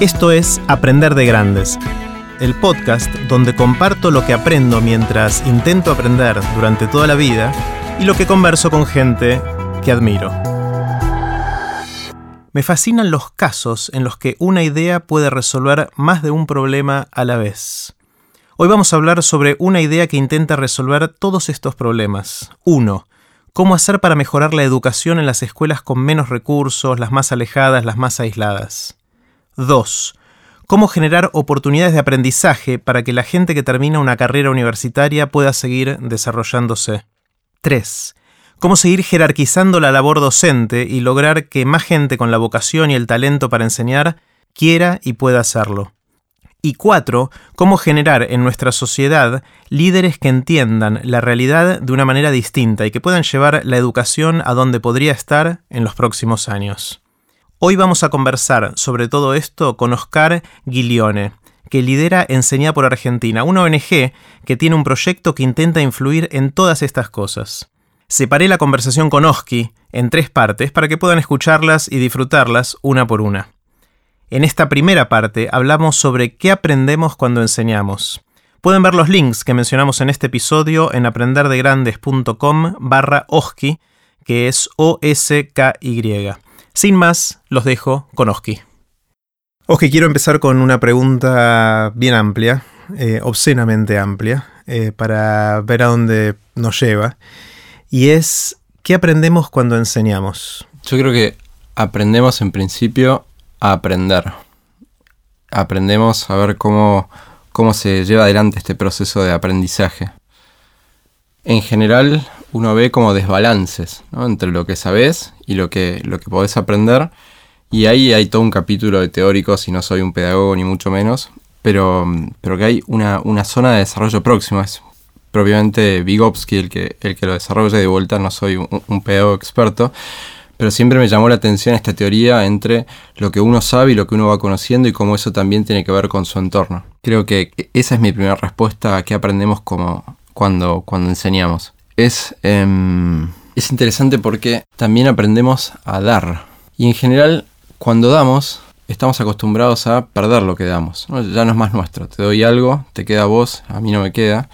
Esto es Aprender de Grandes, el podcast donde comparto lo que aprendo mientras intento aprender durante toda la vida y lo que converso con gente que admiro. Me fascinan los casos en los que una idea puede resolver más de un problema a la vez. Hoy vamos a hablar sobre una idea que intenta resolver todos estos problemas. 1. Cómo hacer para mejorar la educación en las escuelas con menos recursos, las más alejadas, las más aisladas. 2. Cómo generar oportunidades de aprendizaje para que la gente que termina una carrera universitaria pueda seguir desarrollándose. 3. Cómo seguir jerarquizando la labor docente y lograr que más gente con la vocación y el talento para enseñar quiera y pueda hacerlo. Y cuatro, cómo generar en nuestra sociedad líderes que entiendan la realidad de una manera distinta y que puedan llevar la educación a donde podría estar en los próximos años. Hoy vamos a conversar sobre todo esto con Oscar Guilione, que lidera Enseña por Argentina, una ONG que tiene un proyecto que intenta influir en todas estas cosas. Separé la conversación con Oski en tres partes para que puedan escucharlas y disfrutarlas una por una. En esta primera parte hablamos sobre qué aprendemos cuando enseñamos. Pueden ver los links que mencionamos en este episodio en aprenderdegrandes.com barra Oski, que es O-S-K-Y. Sin más, los dejo con Oski. Oski, quiero empezar con una pregunta bien amplia, eh, obscenamente amplia, eh, para ver a dónde nos lleva. Y es, ¿qué aprendemos cuando enseñamos? Yo creo que aprendemos en principio a aprender. Aprendemos a ver cómo, cómo se lleva adelante este proceso de aprendizaje. En general, uno ve como desbalances entre lo que sabes y lo que, lo que podés aprender. Y ahí hay todo un capítulo de teóricos, y no soy un pedagogo ni mucho menos, pero, pero que hay una, zona de desarrollo próximo. Es propiamente Vygotsky el que, el que lo desarrolla de vuelta, no soy un, pedagogo experto, pero siempre me llamó la atención esta teoría entre lo que uno sabe y lo que uno va conociendo y cómo eso también tiene que ver con su entorno. Creo que esa es mi primera respuesta a qué aprendemos como cuando, cuando enseñamos es, em, es interesante porque también aprendemos a dar. Y en general, cuando damos, estamos acostumbrados a perder lo que damos. Ya no es más nuestro. Te doy algo, te queda a vos, a mí no me queda.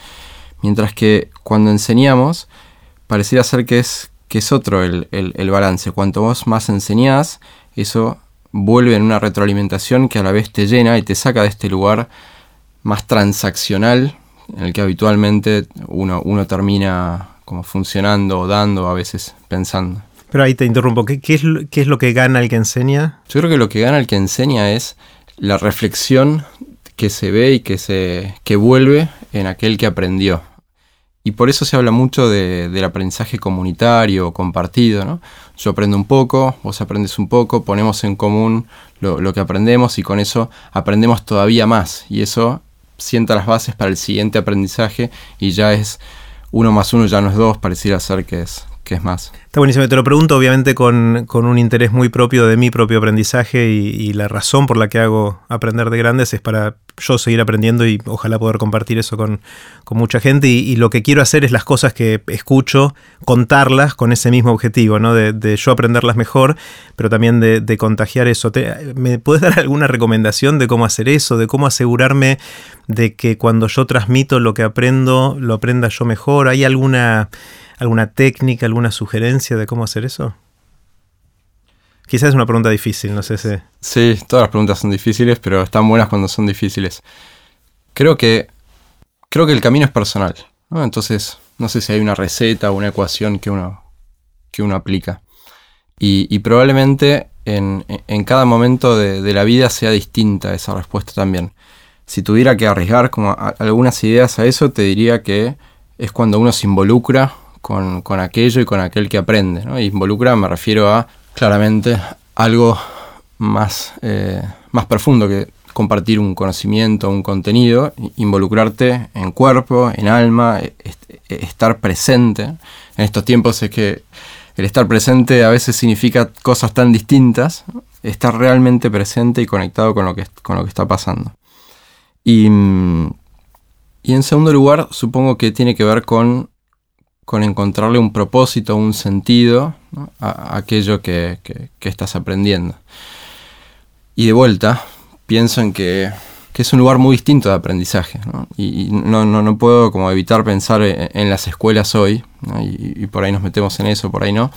Mientras que cuando enseñamos, pareciera ser que es, que es otro el, el balance. Cuanto vos más enseñás, eso vuelve en una retroalimentación que a la vez te llena y te saca de este lugar más transaccional en el que habitualmente uno, uno termina como funcionando o dando, a veces pensando. Pero ahí te interrumpo, ¿Qué, es, ¿qué es lo que gana el que enseña? Yo creo que lo que gana el que enseña es la reflexión que se ve y que, se, que vuelve en aquel que aprendió. Y por eso se habla mucho del aprendizaje comunitario o compartido. ¿no? Yo aprendo un poco, vos aprendes un poco, ponemos en común lo, lo, que aprendemos y con eso aprendemos todavía más. Y eso sienta las bases para el siguiente aprendizaje y ya es uno más uno ya no es dos, pareciera ser que es, que es más. Está buenísimo, te lo pregunto obviamente con, un interés muy propio de mi propio aprendizaje y, la razón por la que hago aprender de grandes es para yo seguir aprendiendo y ojalá poder compartir eso con, mucha gente y, lo que quiero hacer es las cosas que escucho, contarlas con ese mismo objetivo, ¿no? de, yo aprenderlas mejor, pero también de, contagiar eso. ¿Me puedes dar alguna recomendación de cómo hacer eso, de cómo asegurarme de que cuando yo transmito lo que aprendo, lo aprenda yo mejor? ¿Hay alguna alguna técnica, alguna sugerencia de cómo hacer eso? Quizás es una pregunta difícil, no sé si... Sí, todas las preguntas son difíciles, pero están buenas cuando son difíciles. Creo que, creo que el camino es personal. Entonces, no sé si hay una receta o una ecuación que uno, que uno aplica. Y, probablemente en, cada momento de, la vida sea distinta esa respuesta también. Si tuviera que arriesgar como algunas ideas a eso, te diría que es cuando uno se involucra con, aquello y con aquel que aprende. ¿no? Involucra me refiero a claramente algo más, eh, más profundo que compartir un conocimiento, un contenido, involucrarte en cuerpo, en alma, e, e, estar presente. En estos tiempos es que el estar presente a veces significa cosas tan distintas, estar realmente presente y conectado con lo que, con lo que está pasando. Y, y en segundo lugar, supongo que tiene que ver con con encontrarle un propósito, un sentido a, aquello que, estás aprendiendo. Y de vuelta, pienso en que, es un lugar muy distinto de aprendizaje. Y, no, no, puedo como evitar pensar en, las escuelas hoy, y, por ahí nos metemos en eso, por ahí no.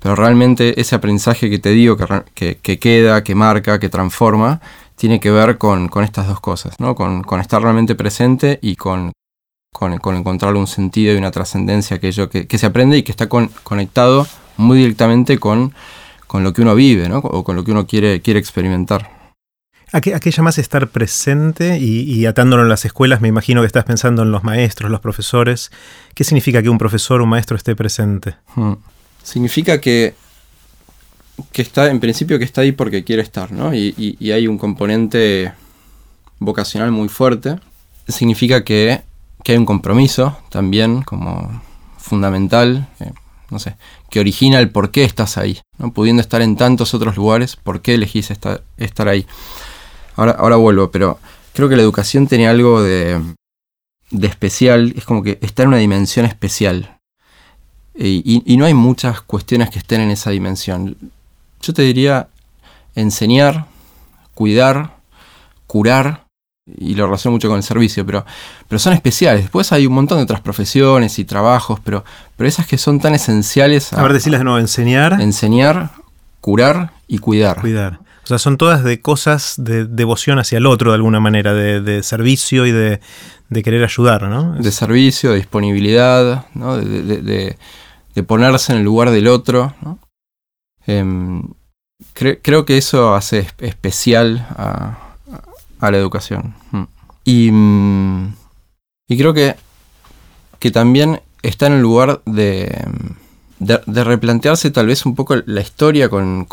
Pero realmente ese aprendizaje que te digo, que, que, queda, que marca, que transforma, tiene que ver con, estas dos cosas, ¿no? con, estar realmente presente y con, con, encontrar un sentido y una trascendencia aquello que, que, se aprende y que está conectado muy directamente con, con lo que uno vive ¿no? o con lo que uno quiere, quiere experimentar. ¿A qué, llamas estar presente? Y, atándolo en las escuelas, me imagino que estás pensando en los maestros, los profesores. ¿Qué significa que un profesor o un maestro esté presente? Hmm. Significa que, que está, en principio, que está ahí porque quiere estar, ¿no? Y, hay un componente vocacional muy fuerte. Significa que, hay un compromiso también como fundamental, eh, no sé, que origina el por qué estás ahí, ¿no? pudiendo estar en tantos otros lugares, por qué elegís estar, ahí. Ahora, ahora vuelvo, pero creo que la educación tiene algo de, especial, es como que está en una dimensión especial. Y, no hay muchas cuestiones que estén en esa dimensión. Yo te diría enseñar, cuidar, curar, y lo relaciono mucho con el servicio, pero, pero son especiales. Después hay un montón de otras profesiones y trabajos, pero, pero esas que son tan esenciales. A, ver, decirles de nuevo, enseñar. Enseñar, curar y cuidar. Cuidar. O sea, son todas de cosas de devoción hacia el otro de alguna manera, de, servicio y de, querer ayudar, ¿no? De servicio, de disponibilidad, ¿no? de, ponerse en el lugar del otro. Em, creo que eso hace especial a, la educación. Mm. Y, mm, y creo que, que también está en el lugar de de, replantearse tal vez un poco la historia con,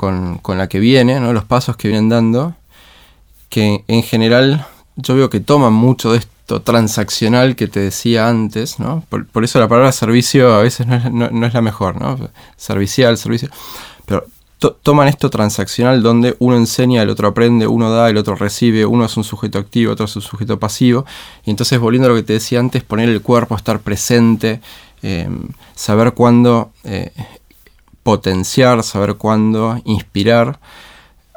la que viene, ¿no? los pasos que vienen dando, que en general yo veo que toman mucho de esto transaccional que te decía antes, ¿no? por, eso la palabra servicio a veces no es, la mejor, ¿no? servicial, servicio, pero toman esto transaccional donde uno enseña, el otro aprende, uno da, el otro recibe, uno es un sujeto activo, otro es un sujeto pasivo, y entonces volviendo a lo que te decía antes, poner el cuerpo, estar presente, Em, saber cuándo eh, potenciar, saber cuándo inspirar,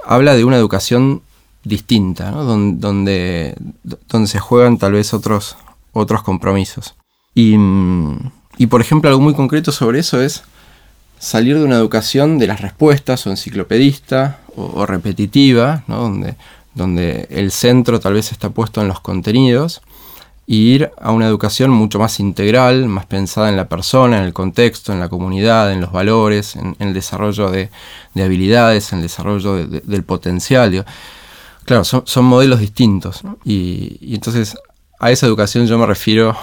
habla de una educación distinta, donde, donde, se juegan tal vez otros, otros compromisos. Y, por ejemplo, algo muy concreto sobre eso es salir de una educación de las respuestas o enciclopedista o, repetitiva, donde, donde el centro tal vez está puesto en los contenidos, y ir a una educación mucho más integral, más pensada en la persona, en el contexto, en la comunidad, en los valores, en, el desarrollo de, habilidades, en el desarrollo del potencial. Claro, son, modelos distintos. Y, entonces a esa educación yo me refiero,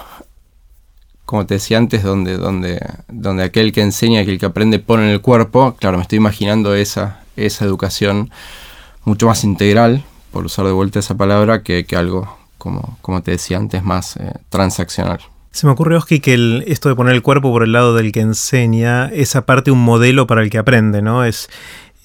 como te decía antes, donde, donde, donde aquel que enseña, aquel que aprende pone en el cuerpo. Claro, me estoy imaginando esa, esa educación mucho más integral, por usar de vuelta esa palabra, que, que algo como, como te decía antes, más eh, transaccional. Se me ocurre, Oski, que esto de poner el cuerpo por el lado del que enseña es aparte un modelo para el que aprende, ¿no? Es,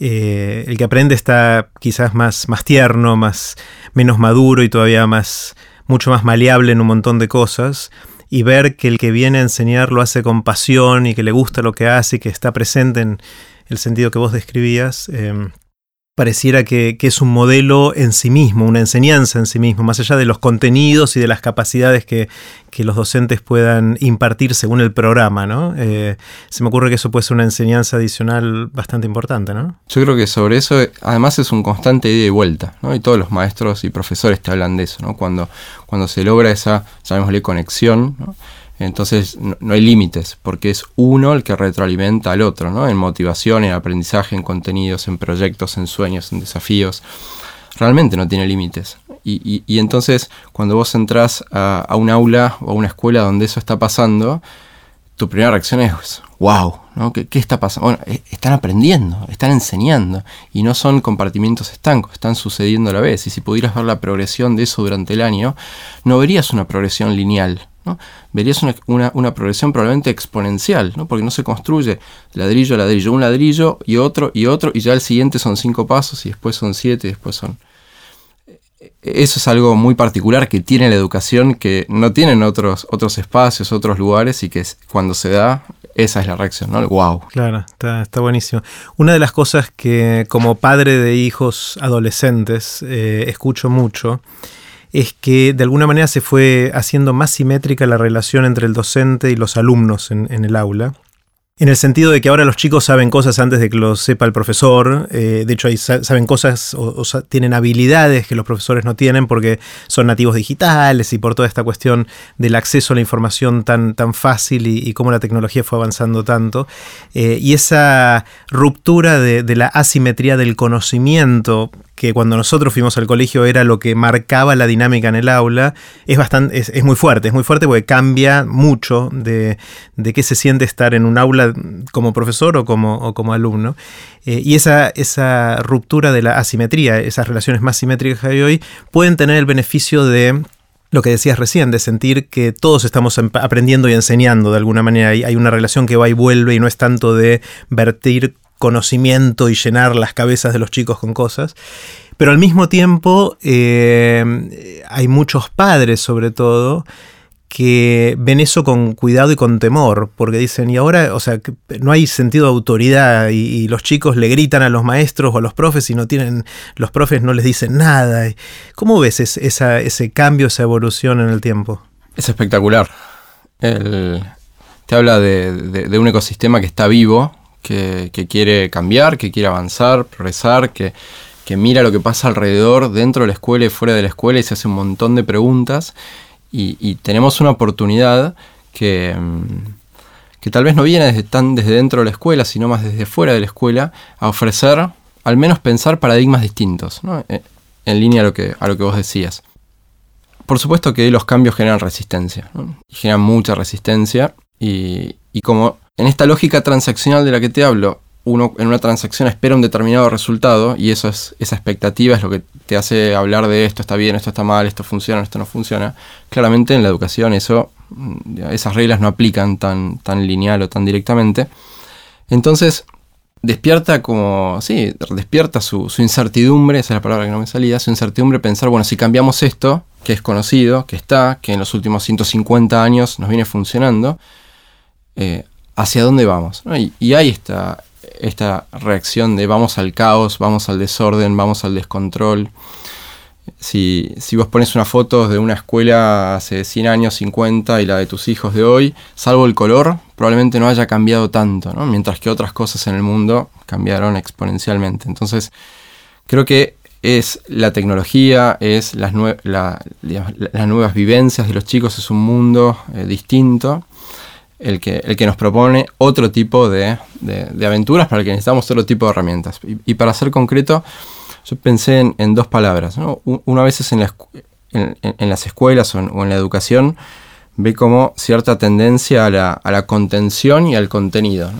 eh, el que aprende está quizás más, más tierno, más, menos maduro y todavía más, mucho más maleable en un montón de cosas. Y ver que el que viene a enseñar lo hace con pasión y que le gusta lo que hace y que está presente en el sentido que vos describías, eh, pareciera que, es un modelo en sí mismo, una enseñanza en sí mismo, más allá de los contenidos y de las capacidades que, los docentes puedan impartir según el programa, ¿no? Eh, se me ocurre que eso puede ser una enseñanza adicional bastante importante, ¿no? Yo creo que sobre eso, además es un constante ida y vuelta, ¿no? Y todos los maestros y profesores te hablan de eso, ¿no? Cuando, cuando se logra esa, llamémosle, conexión, ¿no? Entonces no, hay límites, porque es uno el que retroalimenta al otro, ¿no? En motivación, en aprendizaje, en contenidos, en proyectos, en sueños, en desafíos. Realmente no tiene límites. Y, entonces, cuando vos entras a, un aula o a una escuela donde eso está pasando, tu primera reacción es, wow, ¿no? ¿Qué, está pasando? Bueno, e, están aprendiendo, están enseñando, y no son compartimientos estancos, están sucediendo a la vez. Y si pudieras ver la progresión de eso durante el año, no verías una progresión lineal, verías una, progresión probablemente exponencial, ¿no? porque no se construye ladrillo a ladrillo, un ladrillo y otro y otro, y ya el siguiente son cinco pasos, y después son siete, y después son... eso es algo muy particular que tiene la educación que no tienen otros, otros espacios, otros lugares y que cuando se da, esa es la reacción, ¿no? ¡Wow! Claro, está, buenísimo. Una de las cosas que como padre de hijos adolescentes eh, escucho mucho es que de alguna manera se fue haciendo más simétrica la relación entre el docente y los alumnos en el aula. En el sentido de que ahora los chicos saben cosas antes de que lo sepa el profesor. Eh, de hecho, ahí saben cosas o, tienen habilidades que los profesores no tienen porque son nativos digitales y por toda esta cuestión del acceso a la información tan, tan fácil y, cómo la tecnología fue avanzando tanto. Eh, y esa ruptura de, de la asimetría del conocimiento que cuando nosotros fuimos al colegio era lo que marcaba la dinámica en el aula, es, bastante, es, muy fuerte, es muy fuerte porque cambia mucho de, de, qué se siente estar en un aula como profesor o como, como alumno. Eh, y esa, esa ruptura de la asimetría, esas relaciones más simétricas que hay hoy, pueden tener el beneficio de lo que decías recién, de sentir que todos estamos aprendiendo y enseñando de alguna manera. Hay una relación que va y vuelve y no es tanto de vertir conocimiento y llenar las cabezas de los chicos con cosas. Pero al mismo tiempo eh, hay muchos padres sobre todo que ven eso con cuidado y con temor, porque dicen, y ahora, o sea, no hay sentido de autoridad y, los chicos le gritan a los maestros o a los profes y no tienen, los profes no les dicen nada. ¿Cómo ves ese cambio, esa evolución en el tiempo? Es espectacular. te habla de, un ecosistema que está vivo, que, quiere cambiar, que quiere avanzar, progresar, que, mira lo que pasa alrededor, dentro de la escuela y fuera de la escuela y se hace un montón de preguntas. Y, tenemos una oportunidad que, mm, que tal vez no viene desde, tan desde dentro de la escuela, sino más desde fuera de la escuela, a ofrecer, al menos pensar paradigmas distintos, eh, en línea a lo, que, a lo que vos decías. Por supuesto que los cambios generan resistencia, generan mucha resistencia, y, y como en esta lógica transaccional de la que te hablo, uno en una transacción espera un determinado resultado y eso es, esa expectativa es lo que te hace hablar de esto está bien, esto está mal, esto funciona, esto no funciona. Claramente en la educación eso, mm, esas reglas no aplican tan, tan lineal o tan directamente. Entonces, despierta como, sí, despierta su, incertidumbre, esa es la palabra que no me salía, su incertidumbre pensar, bueno, si cambiamos esto, que es conocido, que está, que en los últimos 150 años nos viene funcionando, eh, hacia dónde vamos. Y, hay esta, esta reacción de vamos al caos, vamos al desorden, vamos al descontrol. Si, vos pones una foto de una escuela hace 100 años, 50 y la de tus hijos de hoy, salvo el color, probablemente no haya cambiado tanto, mientras que otras cosas en el mundo cambiaron exponencialmente. Entonces, creo que es la tecnología, es las, las nuevas vivencias de los chicos, es un mundo eh, distinto el que, el que nos propone otro tipo de, aventuras para el que necesitamos otro tipo de herramientas. Y, para ser concreto, yo pensé en, dos palabras. Una vez en, en, las escuelas o en, la educación ve como cierta tendencia a la, contención y al contenido.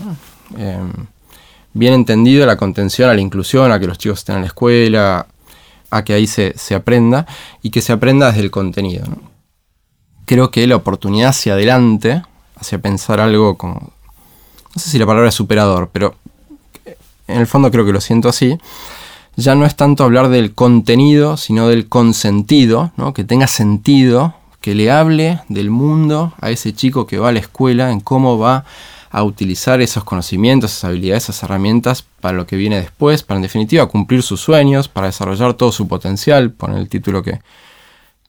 Em, bien entendido la contención a la inclusión, a que los chicos estén en la escuela, a que ahí se, aprenda y que se aprenda desde el contenido. Creo que la oportunidad hacia adelante hacia pensar algo como, no sé si la palabra es superador, pero en el fondo creo que lo siento así, ya no es tanto hablar del contenido, sino del consentido, ¿no? que tenga sentido, que le hable del mundo a ese chico que va a la escuela, en cómo va a utilizar esos conocimientos, esas habilidades, esas herramientas para lo que viene después, para en definitiva cumplir sus sueños, para desarrollar todo su potencial, poner el título que,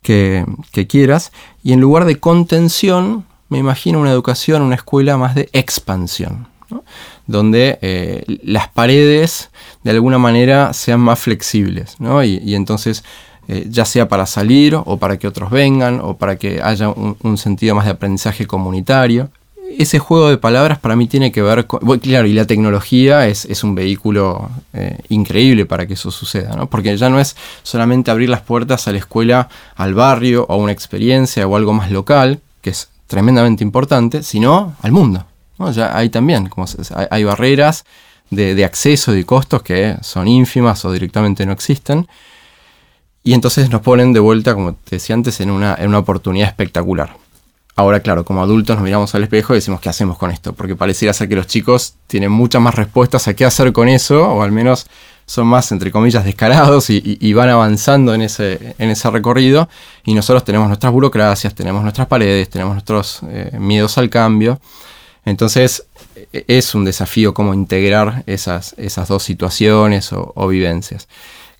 que, que quieras, y en lugar de contención, me imagino una educación, una escuela más de expansión, donde eh, las paredes de alguna manera sean más flexibles, y, entonces eh, ya sea para salir o para que otros vengan o para que haya un, sentido más de aprendizaje comunitario. Ese juego de palabras para mí tiene que ver con... claro, y la tecnología es, un vehículo eh, increíble para que eso suceda, ¿no? porque ya no es solamente abrir las puertas a la escuela, al barrio o a una experiencia o algo más local, que es tremendamente importante, sino al mundo. Ya hay también, como hay, barreras de, acceso y costos que son ínfimas o directamente no existen. Y entonces nos ponen de vuelta, como te decía antes, en una, en una oportunidad espectacular. Ahora, claro, como adultos nos miramos al espejo y decimos, ¿qué hacemos con esto? Porque pareciera ser que los chicos tienen muchas más respuestas a qué hacer con eso, o al menos son más, entre comillas, descarados y, van avanzando en ese, en ese recorrido. Y nosotros tenemos nuestras burocracias, tenemos nuestras paredes, tenemos nuestros eh, miedos al cambio. Entonces e, es un desafío cómo integrar esas, esas dos situaciones o, vivencias.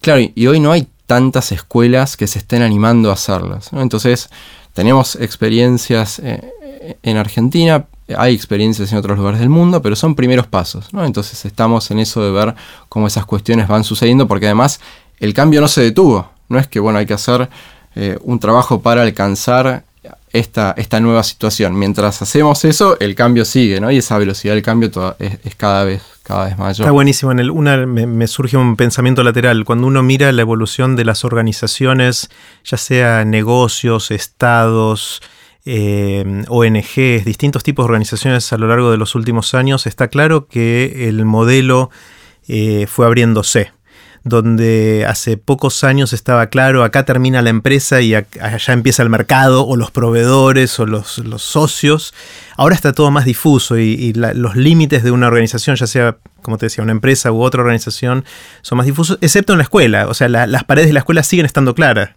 Claro, y, hoy no hay tantas escuelas que se estén animando a hacerlas. Entonces tenemos experiencias eh, en Argentina, hay experiencias en otros lugares del mundo, pero son primeros pasos. ¿no? Entonces estamos en eso de ver cómo esas cuestiones van sucediendo, porque además el cambio no se detuvo. No es que bueno, hay que hacer eh, un trabajo para alcanzar esta, esta, nueva situación. Mientras hacemos eso, el cambio sigue, ¿no? Y esa velocidad del cambio es, cada vez cada vez mayor. Está buenísimo. En el, me, surge un pensamiento lateral. Cuando uno mira la evolución de las organizaciones, ya sea negocios, estados, eh, ONGs, distintos tipos de organizaciones a lo largo de los últimos años, está claro que el modelo eh, fue abriéndose donde hace pocos años estaba claro, acá termina la empresa y allá empieza el mercado o los proveedores o los, socios. Ahora está todo más difuso y, los límites de una organización, ya sea, como te decía, una empresa u otra organización, son más difusos, excepto en la escuela. O sea, las paredes de la escuela siguen estando claras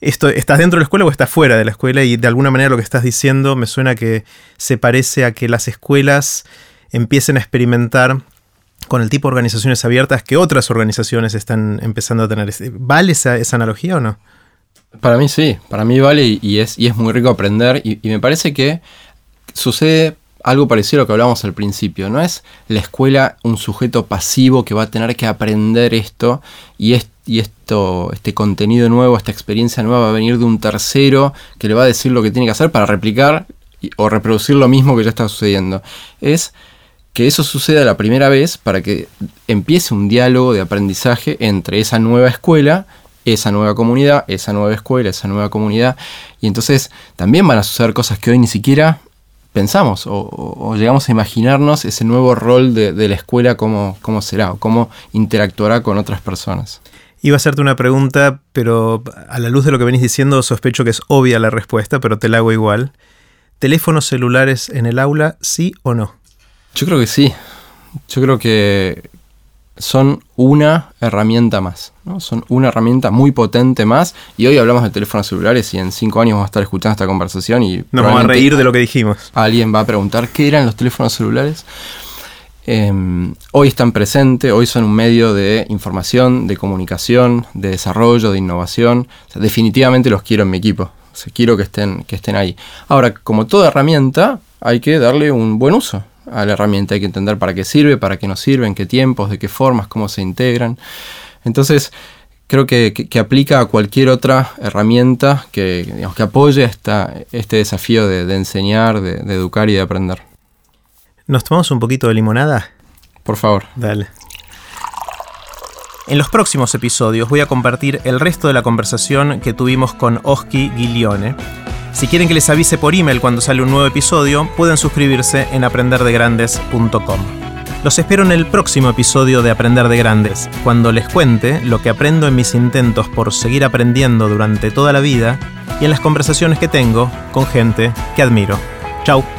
esto, ¿estás dentro de la escuela o estás fuera de la escuela? Y de alguna manera lo que estás diciendo me suena que se parece a que las escuelas empiecen a experimentar con el tipo de organizaciones abiertas que otras organizaciones están empezando a tener. ¿Vale esa, analogía o no? Para mí sí, para mí vale y, es, muy rico aprender y, me parece que sucede algo parecido a lo que hablábamos al principio. No es la escuela un sujeto pasivo que va a tener que aprender esto y, y esto, este contenido nuevo, esta experiencia nueva va a venir de un tercero que le va a decir lo que tiene que hacer para replicar o reproducir lo mismo que ya está sucediendo. Es que eso suceda la primera vez para que empiece un diálogo de aprendizaje entre esa nueva escuela esa nueva comunidad, esa nueva escuela, esa nueva comunidad. Y entonces también van a suceder cosas que hoy ni siquiera pensamos o, llegamos a imaginarnos ese nuevo rol de, la escuela, cómo, cómo será cómo interactuará con otras personas. Iba a hacerte una pregunta, pero a la luz de lo que venís diciendo, sospecho que es obvia la respuesta, pero te la hago igual. ¿Teléfonos celulares en el aula, sí o no? Yo creo que sí. Yo creo que, son una herramienta más, ¿no? son una herramienta muy potente más. Y hoy hablamos de teléfonos celulares y en cinco años vamos a estar escuchando esta conversación y nos vamos a reír de lo que dijimos. Alguien va a preguntar qué eran los teléfonos celulares. Em, hoy están presentes, hoy son un medio de información, de comunicación, de desarrollo, de innovación. definitivamente los quiero en mi equipo. quiero que estén, que estén ahí. Ahora, como toda herramienta, hay que darle un buen uso a la herramienta. Hay que entender para qué sirve, para qué no sirve, en qué tiempos, de qué formas, cómo se integran. Entonces, creo que, aplica a cualquier otra herramienta que, apoye este desafío de, enseñar, de, educar y de aprender. ¿Nos tomamos un poquito de limonada? Por favor. Dale. En los próximos episodios voy a compartir el resto de la conversación que tuvimos con Oski Guilione si quieren que les avise por email cuando sale un nuevo episodio, pueden suscribirse en aprenderdegrandes.com. Los espero en el próximo episodio de Aprender de Grandes, cuando les cuente lo que aprendo en mis intentos por seguir aprendiendo durante toda la vida y en las conversaciones que tengo con gente que admiro. Chao.